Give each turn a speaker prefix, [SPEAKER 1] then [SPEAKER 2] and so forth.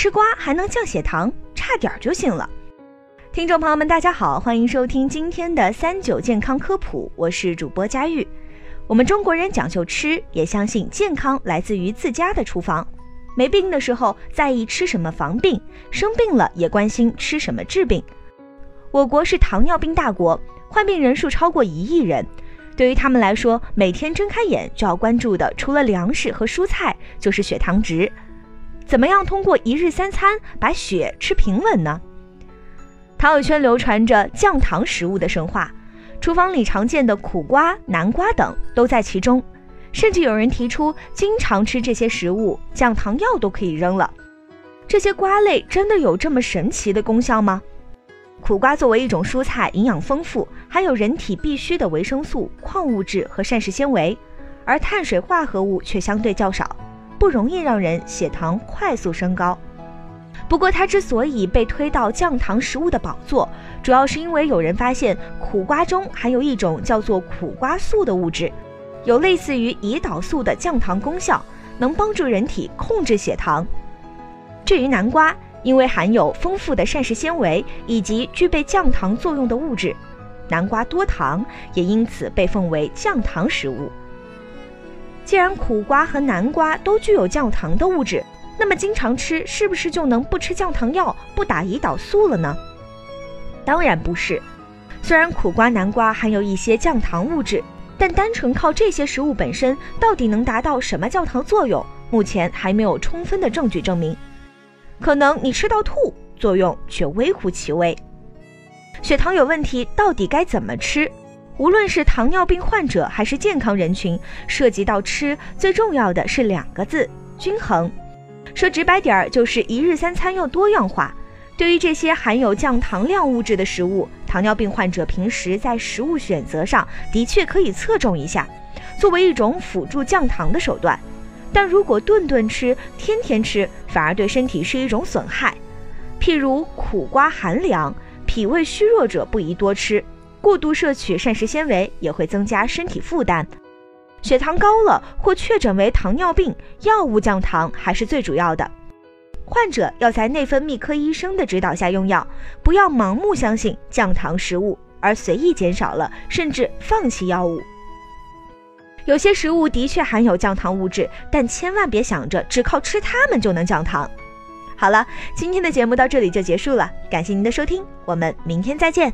[SPEAKER 1] 吃瓜还能降血糖，差点就行了。听众朋友们，大家好，欢迎收听今天的三九健康科普，我是主播佳玉。我们中国人讲究吃，也相信健康来自于自家的厨房。没病的时候在意吃什么防病，生病了也关心吃什么治病。我国是糖尿病大国，患病人数超过一亿人。对于他们来说，每天睁开眼就要关注的，除了粮食和蔬菜，就是血糖值。怎么样通过一日三餐把血吃平稳呢？朋友圈流传着降糖食物的神话，厨房里常见的苦瓜、南瓜等都在其中，甚至有人提出，经常吃这些食物，降糖药都可以扔了。这些瓜类真的有这么神奇的功效吗？苦瓜作为一种蔬菜，营养丰富，含有人体必需的维生素、矿物质和膳食纤维，而碳水化合物却相对较少，不容易让人血糖快速升高。不过，它之所以被推到降糖食物的宝座，主要是因为有人发现苦瓜中含有一种叫做苦瓜素的物质，有类似于胰岛素的降糖功效，能帮助人体控制血糖。至于南瓜，因为含有丰富的膳食纤维以及具备降糖作用的物质，南瓜多糖，也因此被奉为降糖食物。既然苦瓜和南瓜都具有降糖的物质，那么经常吃是不是就能不吃降糖药、不打胰岛素了呢？当然不是。虽然苦瓜、南瓜含有一些降糖物质，但单纯靠这些食物本身到底能达到什么降糖作用，目前还没有充分的证据证明。可能你吃到吐，作用却微乎其微。血糖有问题，到底该怎么吃？无论是糖尿病患者还是健康人群，涉及到吃，最重要的是两个字：均衡。说直白点儿，就是一日三餐要多样化。对于这些含有降糖量物质的食物，糖尿病患者平时在食物选择上的确可以侧重一下，作为一种辅助降糖的手段。但如果顿顿吃、天天吃，反而对身体是一种损害。譬如苦瓜寒凉，脾胃虚弱者不宜多吃，过度摄取膳食纤维也会增加身体负担。血糖高了或确诊为糖尿病，药物降糖还是最主要的。患者要在内分泌科医生的指导下用药，不要盲目相信降糖食物而随意减少了甚至放弃药物。有些食物的确含有降糖物质，但千万别想着只靠吃它们就能降糖。好了，今天的节目到这里就结束了，感谢您的收听，我们明天再见。